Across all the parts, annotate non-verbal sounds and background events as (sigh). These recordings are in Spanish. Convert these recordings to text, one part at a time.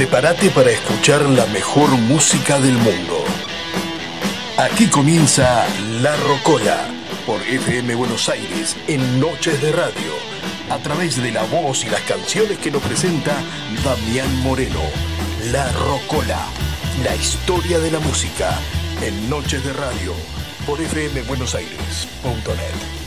prepárate para escuchar la mejor música del mundo. Aquí comienza La Rocola por FM Buenos Aires en Noches de Radio, a través de la voz y las canciones que nos presenta Damián Moreno. La Rocola, la historia de la música en Noches de Radio por fmbuenosaires.net.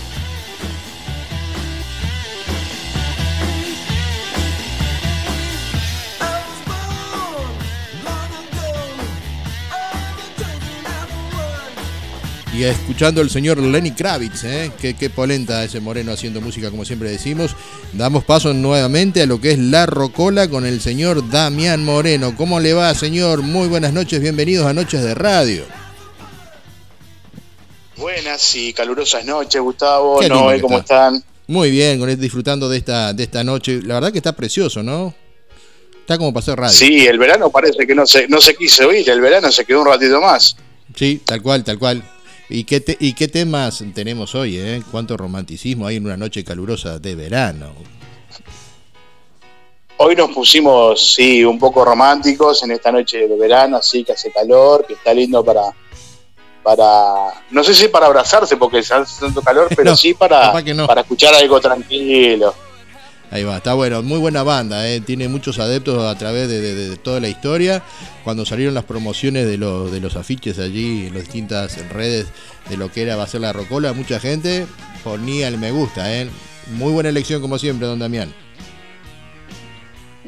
Y escuchando al señor Lenny Kravitz, ¿eh? qué, qué polenta ese moreno haciendo música, como siempre decimos. Damos paso nuevamente a lo que es La Rocola con el señor Damián Moreno. ¿Cómo le va, señor? Muy buenas noches, bienvenidos a Noches de Radio. Buenas y calurosas noches, Gustavo. Noé, ¿cómo están? Muy bien, con disfrutando de esta, de esta noche. La verdad que está precioso, ¿no? Está como para hacer radio. Sí, el verano parece que no se, no se quiso ir, el verano se quedó un ratito más. Sí, tal cual, tal cual. ¿Y qué, ¿Y qué temas tenemos hoy? Eh? ¿Cuánto romanticismo hay en una noche calurosa de verano? Hoy nos pusimos, sí, un poco románticos en esta noche de verano, así que hace calor, que está lindo para, para no sé si para abrazarse porque hace tanto calor, (laughs) pero sí para, para escuchar algo tranquilo. Ahí va, está bueno, muy buena banda, eh. tiene muchos adeptos a través de, toda la historia. Cuando salieron las promociones de los, de los afiches allí en las distintas redes de lo que era va a ser la Rocola, mucha gente ponía el me gusta. Eh. Muy buena elección como siempre, don Damián.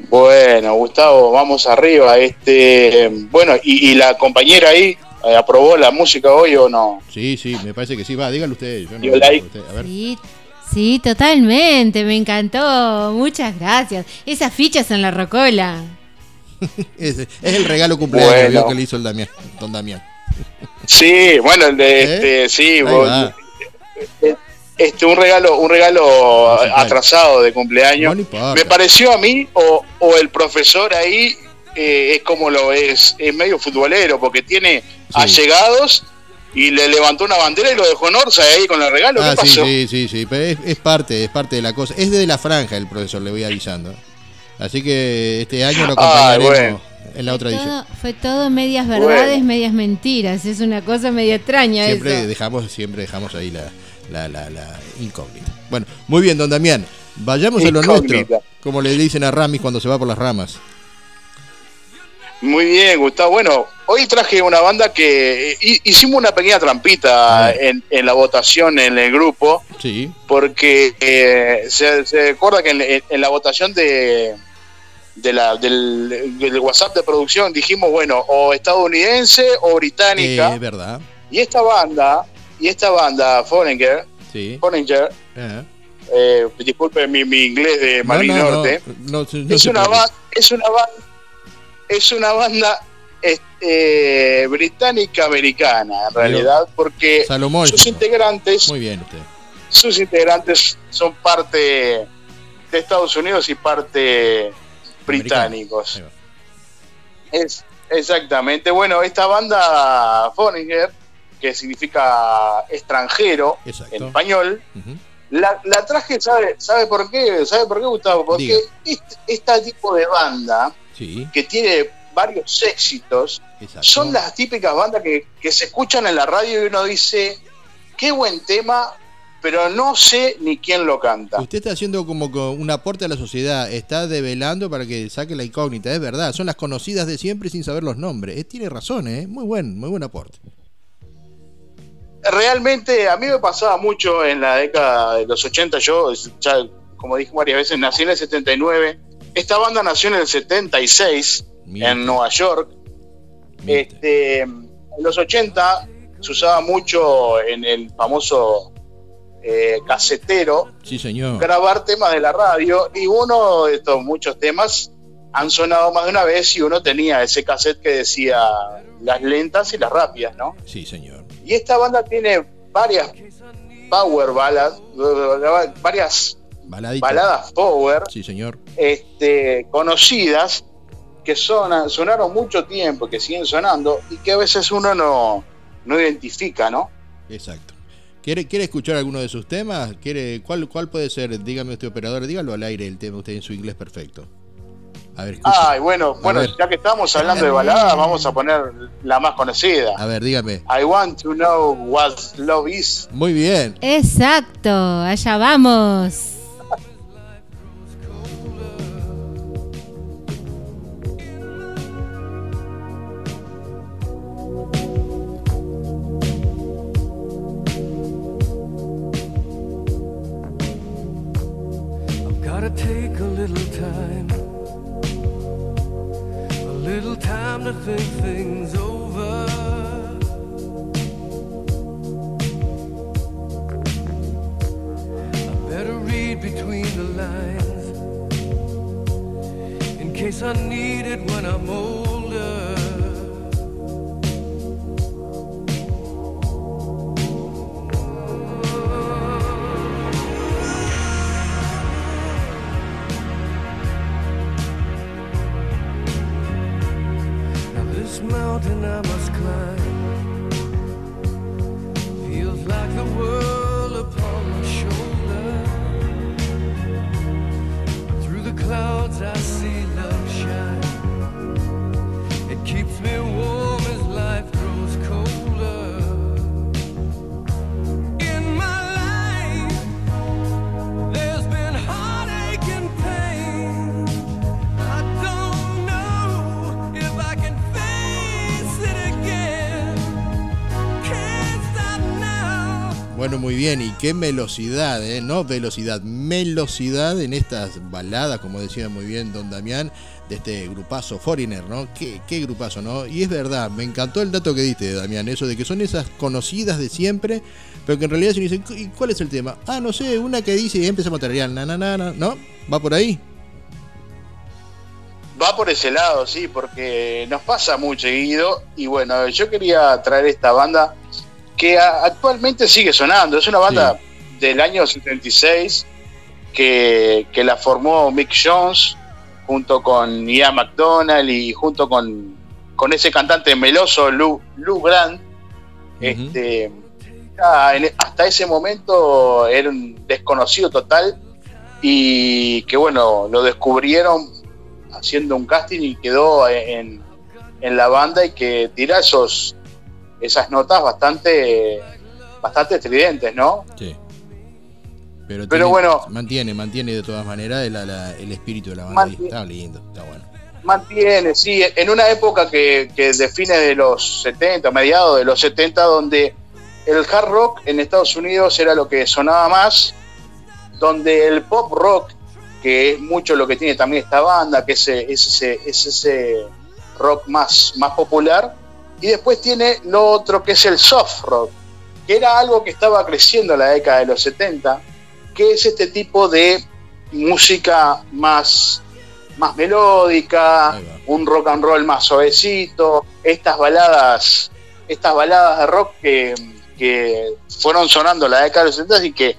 Bueno, Gustavo, vamos arriba. Este, bueno, y, la compañera ahí eh, aprobó la música hoy o no? Sí, sí, me parece que sí. Va, dígalo usted. Yo no, A ver. Sí, totalmente, me encantó. Muchas gracias. Esas fichas en la rocola. (laughs) es, el regalo cumpleaños que le hizo el Damián, don Damián. Sí, bueno, el de ¿Eh? este, sí, este un regalo, un regalo atrasado de cumpleaños. me pareció a mí o, o el profesor ahí eh, es como lo es, es medio futbolero porque tiene allegados y le levantó una bandera y lo dejó en Orsa ahí con el regalo. ¿Qué ah, pasó? sí, sí, sí, pero es, parte, es parte de la cosa. Es de la franja el profesor, le voy avisando. Así que este año lo acompañaremos en la otra edición. Fue todo medias verdades, medias mentiras. Es una cosa media extraña siempre Dejamos, siempre dejamos ahí la, la, incógnita. Bueno, muy bien, don Damián. Vayamos a lo nuestro, como le dicen a Ramis cuando se va por las ramas. Muy bien, Gustavo. Bueno, hoy traje una banda que eh, hicimos una pequeña trampita en, la votación en el grupo. Sí. Porque eh, se, se, recuerda que en, la votación de, de la, del, WhatsApp de producción dijimos, bueno, o estadounidense o británica. Es verdad. Y esta banda, y esta banda, Foreigner, sí. eh, disculpe mi, inglés de Marino Norte, es, una es una banda es una banda este, británica-americana, en realidad, porque sus integrantes. Muy bien, usted. Sus integrantes son parte de Estados Unidos y parte británicos. Es, exactamente. Bueno, esta banda Foreigner, que significa extranjero en español, la, traje, ¿sabe, ¿sabe por qué? ¿Sabe por qué, Gustavo? Porque este, este tipo de banda que tiene varios éxitos, son las típicas bandas que, se escuchan en la radio y uno dice, qué buen tema, pero no sé ni quién lo canta. Usted está haciendo como un aporte a la sociedad, está develando para que saque la incógnita, es verdad, son las conocidas de siempre sin saber los nombres. Eh, tiene razón, ¿eh? muy buen, muy buen aporte. Realmente a mí me pasaba mucho en la década de los 80, yo ya como dije varias veces, nací en el 79, esta banda nació en el 76 en Nueva York. Este, en los 80 se usaba mucho en el famoso eh, casetero sí, señor. grabar temas de la radio y uno de estos muchos temas han sonado más de una vez y uno tenía ese cassette que decía las lentas y las rápidas, ¿no? Sí, señor. Y esta banda tiene varias power ballads, varias baladas power, sí, señor. Este, conocidas que son, sonaron mucho tiempo, que siguen sonando y que a veces uno no, no identifica, ¿no? Exacto. ¿Quiere, ¿Quiere escuchar alguno de sus temas? ¿Quiere, cuál, ¿Cuál puede ser? Dígame usted, operador, dígalo al aire el tema usted en su inglés perfecto. A ver, Ay, bueno, bueno, ya que estamos hablando de baladas, vamos a poner la más conocida. A ver, dígame. I want to know what love is. Muy bien. Exacto, allá vamos. Think things over. I better read between the lines in case I need it when I'm older. Mountain I must climb muy bien, y qué velocidad, ¿eh? no velocidad, velocidad en estas baladas, como decía muy bien don Damián, de este grupazo Foreigner, ¿no? Qué, qué grupazo, ¿no? Y es verdad, me encantó el dato que diste, Damián, eso de que son esas conocidas de siempre, pero que en realidad se dicen, ¿y cuál es el tema? Ah, no sé, una que dice y empezamos a tararear, na, na, na, na, ¿no? ¿Va por ahí? Va por ese lado, sí, porque nos pasa muy seguido. Y bueno, yo quería traer esta banda que actualmente sigue sonando. Es una banda del año 76 que, que la formó Mick Jones junto con Ian McDonald y junto con, con ese cantante meloso Lou, Lou Grant. Este, en- hasta ese momento era un desconocido total y que bueno, lo descubrieron haciendo un casting y quedó en, en la banda y que tira esos esas notas bastante bastante estridentes, ¿no? Sí. Pero, Pero tiene- bueno. Mantiene, mantiene de todas maneras el, el espíritu de la banda. Mantiene. Está lindo, está bueno. Mantiene, sí, en una época que, que define de los 70, mediados de los 70, donde el hard rock en Estados Unidos era lo que sonaba más, donde el pop rock, que es mucho lo que tiene también esta banda, que es ese, es ese, es ese rock más, más popular, y después tiene lo otro que es el soft rock, que era algo que estaba creciendo en la década de los 70, que es este tipo de música más, más melódica, un rock and roll más suavecito, estas baladas, estas baladas de rock que, que fueron sonando en la década de los 70 y que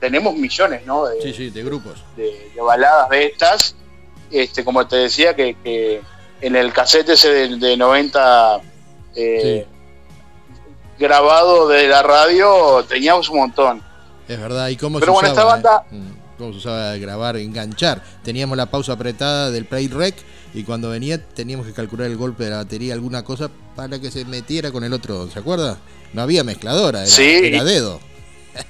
tenemos millones ¿no? de, Sí, sí, de grupos. de- de baladas de estas, este, como te decía, que, que en el cassette ese de, de 90 eh, grabado de la radio teníamos un montón. Es verdad, y cómo Pero se bueno, usaba, esta banda- eh? Mm, cómo se usaba grabar, enganchar. Teníamos la pausa apretada del play rec y cuando venía teníamos que calcular el golpe de la batería, alguna cosa para que se metiera con el otro, ¿se acuerda? No había mezcladora, era, Sí. era dedo.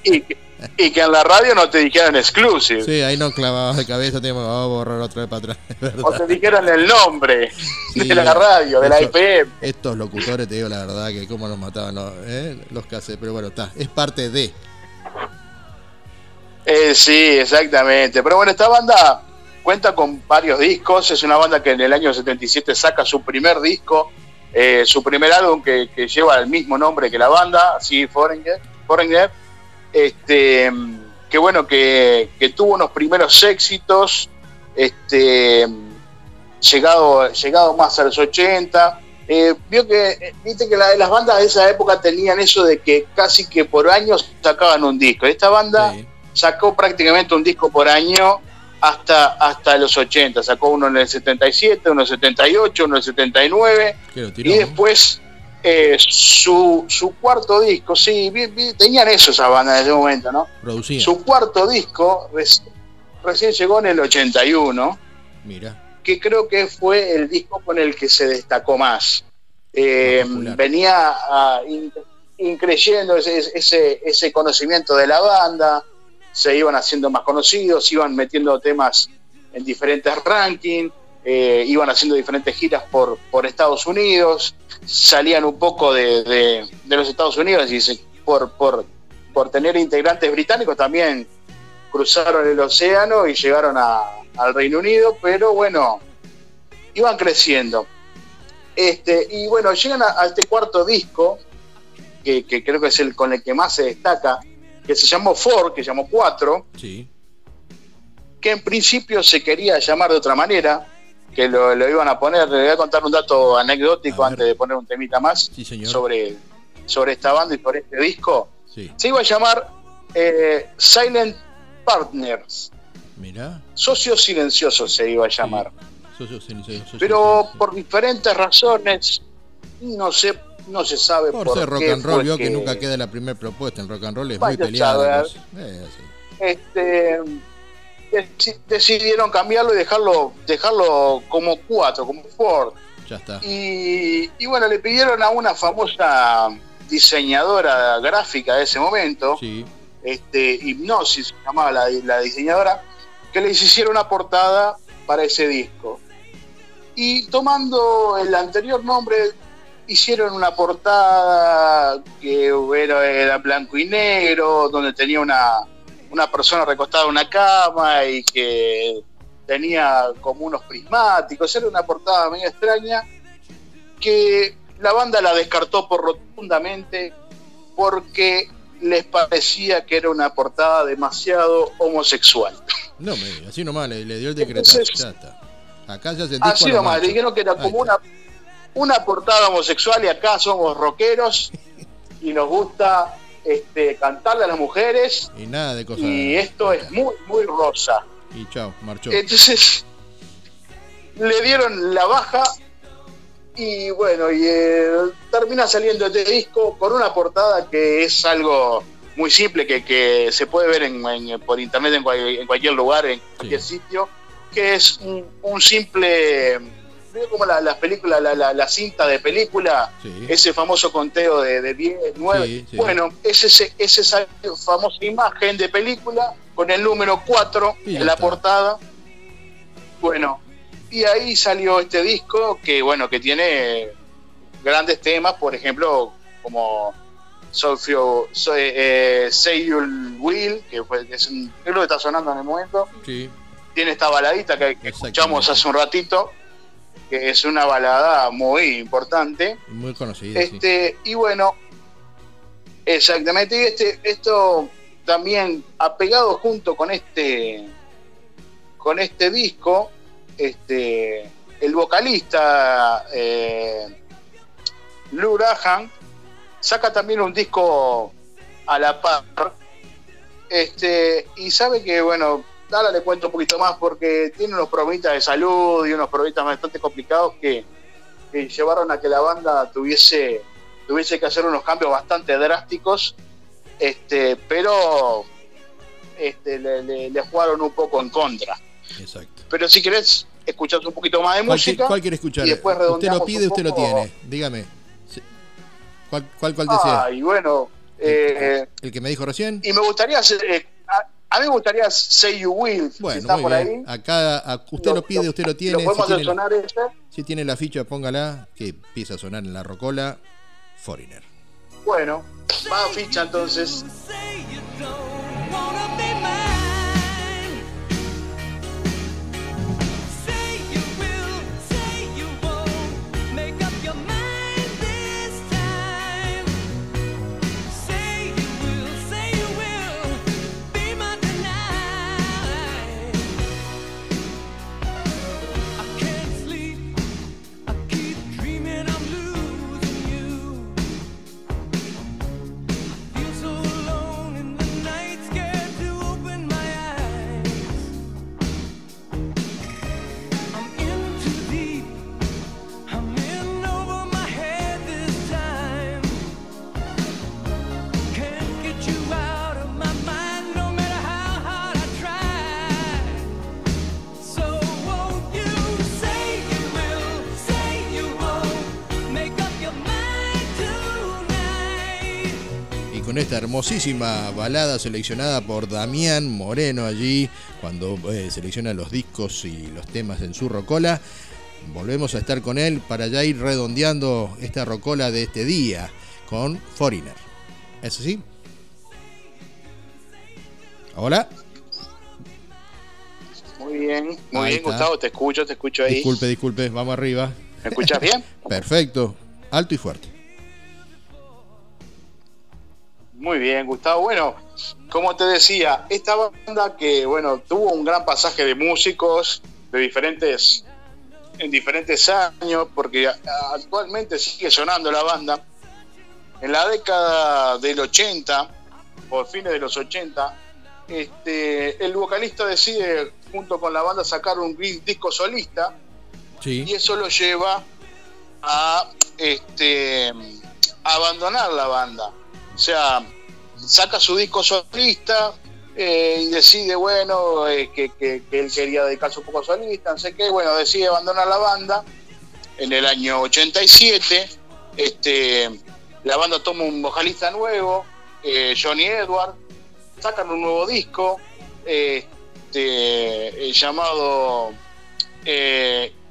Y, (laughs) y que en la radio no te dijeran exclusive, Sí, ahí nos clavabas de cabeza, teníamos que oh, borrar otra vez para atrás, (laughs) o te dijeran el nombre Sí, de la radio, de la IPM. Estos locutores, te digo la verdad, que cómo nos mataban los, eh, los cassettes, pero bueno, está, es parte de. Eh, sí, exactamente. Pero bueno, esta banda cuenta con varios discos. Es una banda que en el año 77 saca su primer disco, eh, su primer álbum que, que lleva el mismo nombre que la banda, así Foreigner. Foreigner este, que bueno, que, que tuvo unos primeros éxitos, este, llegado, llegado más a los 80. Eh, vio que, eh, viste que la- las bandas de esa época tenían eso de que casi que por año sacaban un disco. Esta banda sacó prácticamente un disco por año hasta, hasta los 80. Sacó uno en el 77, uno en el 78, uno en el 79. Que lo tiró, Y después eh, su, su cuarto disco, sí, vi- vi- tenían eso esa banda en ese momento, ¿no? Producía. Su cuarto disco reci- recién llegó en el 81, Mira. porque creo que fue el disco con el que se destacó más. Eh, venía in- increyendo ese, ese, ese conocimiento de la banda, se iban haciendo más conocidos, iban metiendo temas en diferentes rankings, eh, iban haciendo diferentes giras por, por Estados Unidos, salían un poco de, de- de los Estados Unidos y se- por, por, por tener integrantes británicos también cruzaron el océano y llegaron a- al Reino Unido, pero bueno, iban creciendo. Este, y bueno, llegan a, a este cuarto disco, que, que creo que es el con el que más se destaca, que se llamó Four, que llamó Cuatro, Sí. que en principio se quería llamar de otra manera, que lo, lo iban a poner, le voy a contar un dato anecdótico antes de poner un temita más Sí, señor. sobre, sobre esta banda y sobre este disco. Sí. Se iba a llamar eh, Silent Partners, Mirá. Socios Silenciosos se iba a llamar. Socio- socio- socio- Pero por diferentes razones, no sé, no se sabe Por por, ser rock qué and roll, vio que... nunca queda la primera propuesta. En rock and roll es muy Vaya peleado. Eh, sí. este, decidieron cambiarlo y dejarlo, dejarlo como cuatro, como Ford. Ya está. Y, y bueno, le pidieron a una famosa diseñadora gráfica de ese momento, Sí. este, Hipnosis se llamaba la, la diseñadora, que les hiciera una portada para ese disco. Y tomando el anterior nombre, hicieron una portada que era blanco y negro, donde tenía una, una persona recostada en una cama y que tenía como unos prismáticos. Era una portada medio extraña que la banda la descartó por rotundamente porque les parecía que era una portada demasiado homosexual. No, me, así nomás le, le dio el decretazo. Ya está. Acá ya se Así nomás, macho. dijeron que era como una, una portada homosexual y acá somos rockeros y nos gusta este, cantarle a las mujeres Y nada de cosas. y esto es muy, muy rosa. Y chao, marchó. Entonces le dieron la baja y bueno, y eh, termina saliendo este disco con una portada que es algo muy simple, que, que se puede ver en, en- por internet en, cual- en cualquier lugar, en cualquier sitio, que es un, un simple, veo como la- las películas, la, la- la cinta de película, Sí. ese famoso conteo de, de 10, 9. Sí, sí. Bueno, es, ese, es esa famosa imagen de película con el número 4 Y ya en la portada. Bueno, y ahí salió este disco que, bueno, que tiene grandes temas, por ejemplo, como Sofio, so, eh, Say You Will, que fue, es, un, lo que está sonando en el momento. Sí. Tiene esta baladita que, escuchamos hace un ratito, que es una balada muy importante. Muy conocido. sí. Este, y bueno, exactamente, y este, esto también apegado junto con este con este disco, este, el vocalista eh, Lou Rahan saca también un disco a la par. Este, y sabe que, bueno, ahora le cuento un poquito más porque tiene unos problemitas de salud y unos problemitas bastante complicados que, que llevaron a que la banda tuviese, tuviese que hacer unos cambios bastante drásticos, este, pero este, le, le- le jugaron un poco en contra. Exacto. Pero si querés, escuchás un poquito más de ¿Cuál, música. cuál quiere escuchar? y después usted lo pide, usted lo tiene. Dígame. ¿Cuál, cuál, cuál desea? Ah, y bueno, eh, ¿El que me dijo recién? y me gustaría hacer, eh, a, mí me gustaría Say You Will, si Bueno, está muy por bien. ahí. Acá a- usted lo, pide, usted lo tiene. Lo Si podemos hacer tiene, sonar ese. si tiene la ficha, póngala. Que empieza a sonar en la rocola. Foreigner. Bueno, va a ficha entonces. Esta hermosísima balada seleccionada por Damián Moreno allí, cuando eh, selecciona los discos y los temas en su rocola. Volvemos a estar con él para ya ir redondeando esta rocola de este día con Foreigner. ¿Es así? Hola. Muy bien, muy Ahí bien, está. Gustavo, te escucho, te escucho ahí. Disculpe, disculpe, vamos arriba. ¿Me escuchas bien? (laughs) Perfecto, alto y fuerte. Muy bien, Gustavo. Bueno, como te decía, esta banda que, bueno, tuvo un gran pasaje de músicos de diferentes, en diferentes años, porque actualmente sigue sonando la banda. En la década del 80, por fines de los 80, este, el vocalista decide, junto con la banda, sacar un di- disco solista y eso lo lleva a este a abandonar la banda o sea saca su disco solista eh, y decide bueno eh, que, él quería dedicarse un poco solista no sé qué bueno decide abandonar la banda. En el año 87 este la banda toma un vocalista nuevo eh, Johnny Edward sacan un nuevo disco este, llamado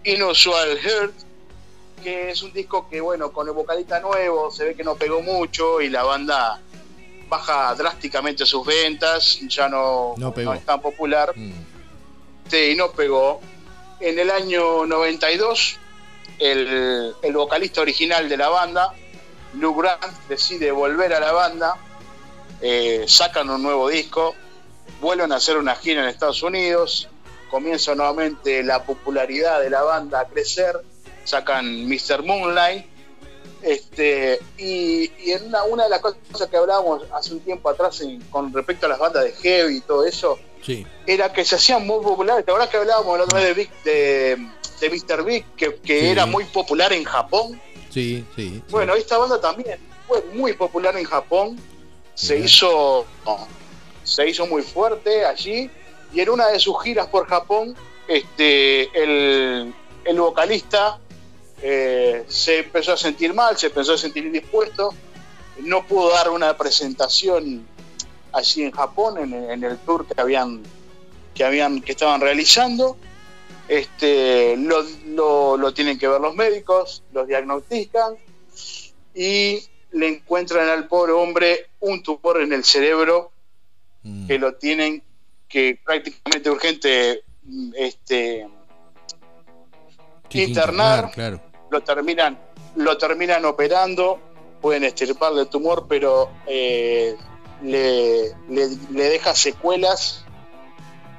Inusual Heart, que es un disco que, bueno, con el vocalista nuevo se ve que no pegó mucho y la banda baja drásticamente sus ventas, ya no, No pegó. es tan popular, Mm, sí, y no pegó. En el año 92, el, el vocalista original de la banda, Lou Grant, decide volver a la banda, eh, sacan un nuevo disco, vuelven a hacer una gira en Estados Unidos, comienza nuevamente la popularidad de la banda a crecer, sacan Mr. Moonlight, este, y, y en una, una de las cosas que hablábamos hace un tiempo atrás en- con respecto a las bandas de heavy y todo eso, sí, era que se hacían muy populares. ¿Te acuerdas que hablábamos la otra vez de, Big, de, de Mr. Big, que, que Sí. era muy popular en Japón? sí, sí. sí. Bueno, esta banda también fue muy popular en Japón, se hizo, se hizo muy fuerte allí, y en una de sus giras por Japón, este, el, el vocalista eh, se empezó a sentir mal, se empezó a sentir indispuesto, no pudo dar una presentación allí en Japón, en, en el tour que habían, que habían, que estaban realizando. Este, lo, lo- lo tienen que ver los médicos, los diagnostican y le encuentran al pobre hombre un tumor en el cerebro Mm, que lo tienen que prácticamente urgente mm, este, sí, internar. Claro, lo terminan lo terminan operando pueden extirparle el tumor pero eh, le, le- le deja secuelas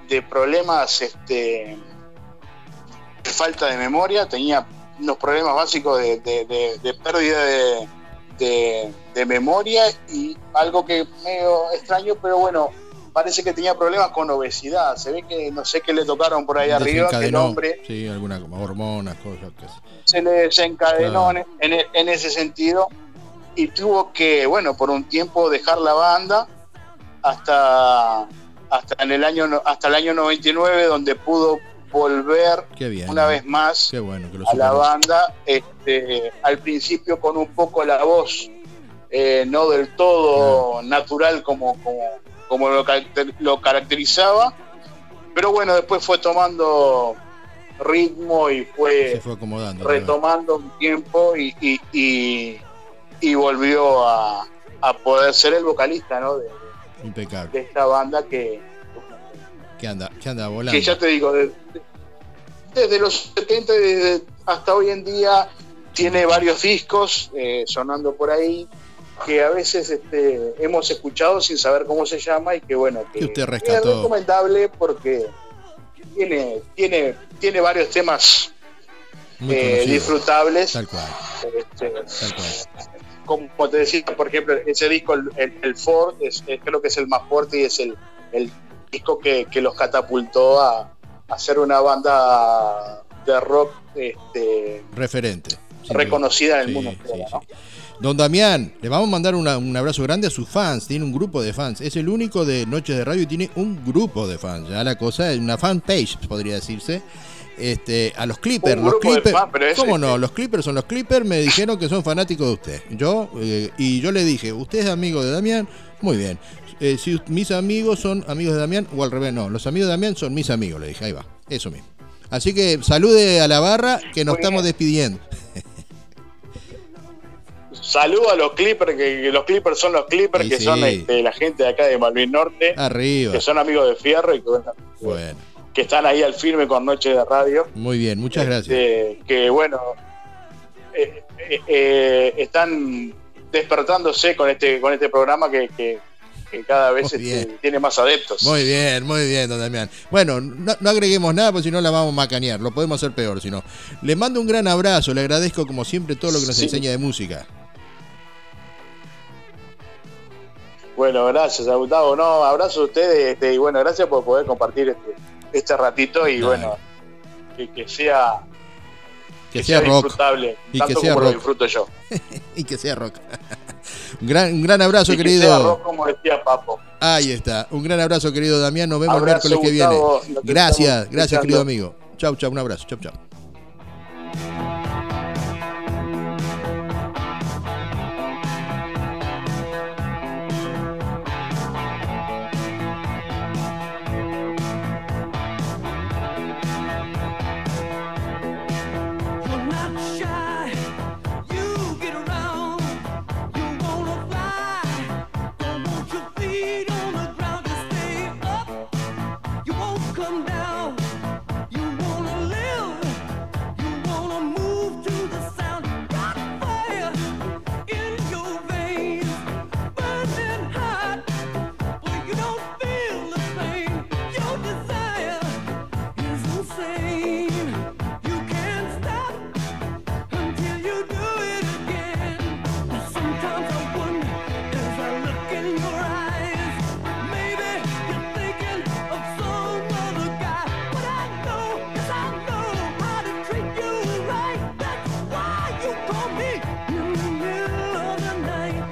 de problemas este de falta de memoria tenía unos problemas básicos de, de- de- de pérdida de, memoria y algo que medio extraño pero bueno parece que tenía problemas con obesidad se ve que no sé qué le tocaron por ahí arriba que el hombre Sí, algunas como hormonas, cosas que se le desencadenó Claro. en, en- en ese sentido y tuvo que, bueno, por un tiempo dejar la banda hasta hasta en el año hasta el año 99 donde pudo volver bien. una vez más Qué bueno que lo a la banda este, al principio con un poco la voz eh, no del todo natural como como, como lo, caracter- lo caracterizaba pero bueno después fue tomando ritmo y fue Se fue acomodando. otra vez. retomando un tiempo y, y, y, y volvió a, a poder ser el vocalista ¿no? de, Impecable. de esta banda que, ¿Qué anda? ¿Qué anda volando? que ya te digo, de- de- desde los 70 desde hasta hoy en día tiene varios discos eh, sonando por ahí que a veces este, hemos escuchado sin saber cómo se llama y que bueno, que, es recomendable porque tiene, tiene, tiene varios temas eh, disfrutables. Tal cual, este, tal cual. como te decía, por ejemplo, ese disco, el, el- el Ford, es, es- creo que es el más fuerte y es el, el disco que, que los catapultó a, a ser una banda de rock este, Referente. reconocida en el Sí, mundo sí, entero, ¿no? sí. Don Damián, le vamos a mandar una- un abrazo grande a sus fans. Tiene un grupo de fans. Es el único de Noches de Radio y tiene un grupo de fans. Ya la cosa es una fanpage, podría decirse. Este, a los Clippers, los Clippers, ¿cómo este- no? Los Clippers son los Clippers, me dijeron que son fanáticos de usted. Yo, eh, y yo le dije, ¿usted es amigo de Damián? Muy bien. Eh, si mis amigos son amigos de Damián, o al revés, no, los amigos de Damián son mis amigos, le dije, ahí va, eso mismo. Así que salude a la barra que nos estamos despidiendo. Saludo a los Clippers, que, que los Clippers son los Clippers, que sí. son este, la gente de acá de Malvin Norte, Arriba. que son amigos de Fierro y que, bueno, Bueno, que están ahí al firme con Noche de Radio. muy bien, muchas gracias. Este, que bueno, eh, eh, eh, están despertándose con este con este programa que, que- que cada vez este, tiene más adeptos. Muy bien, muy bien, don Damián. Bueno, no, no agreguemos nada, porque si no la vamos a macanear. Lo podemos hacer peor, si no. Le mando un gran abrazo, le agradezco como siempre todo lo que nos Sí. enseña de música. Bueno, gracias, a Gustavo. No, abrazo a ustedes este, y bueno, gracias por poder compartir este, este ratito y bueno, que, que sea Que sea rock disfrutable, Y que tanto sea como rock. lo disfruto yo. (laughs) y que sea rock. un, (laughs) gran, un gran abrazo, Y que querido. sea rock, como decía Papo. Ahí está. Un gran abrazo, querido Damián. Nos vemos Abrazo, el miércoles que Gustavo. viene. Gracias, gracias, querido amigo. Chau, chau, un abrazo. Chau, chau.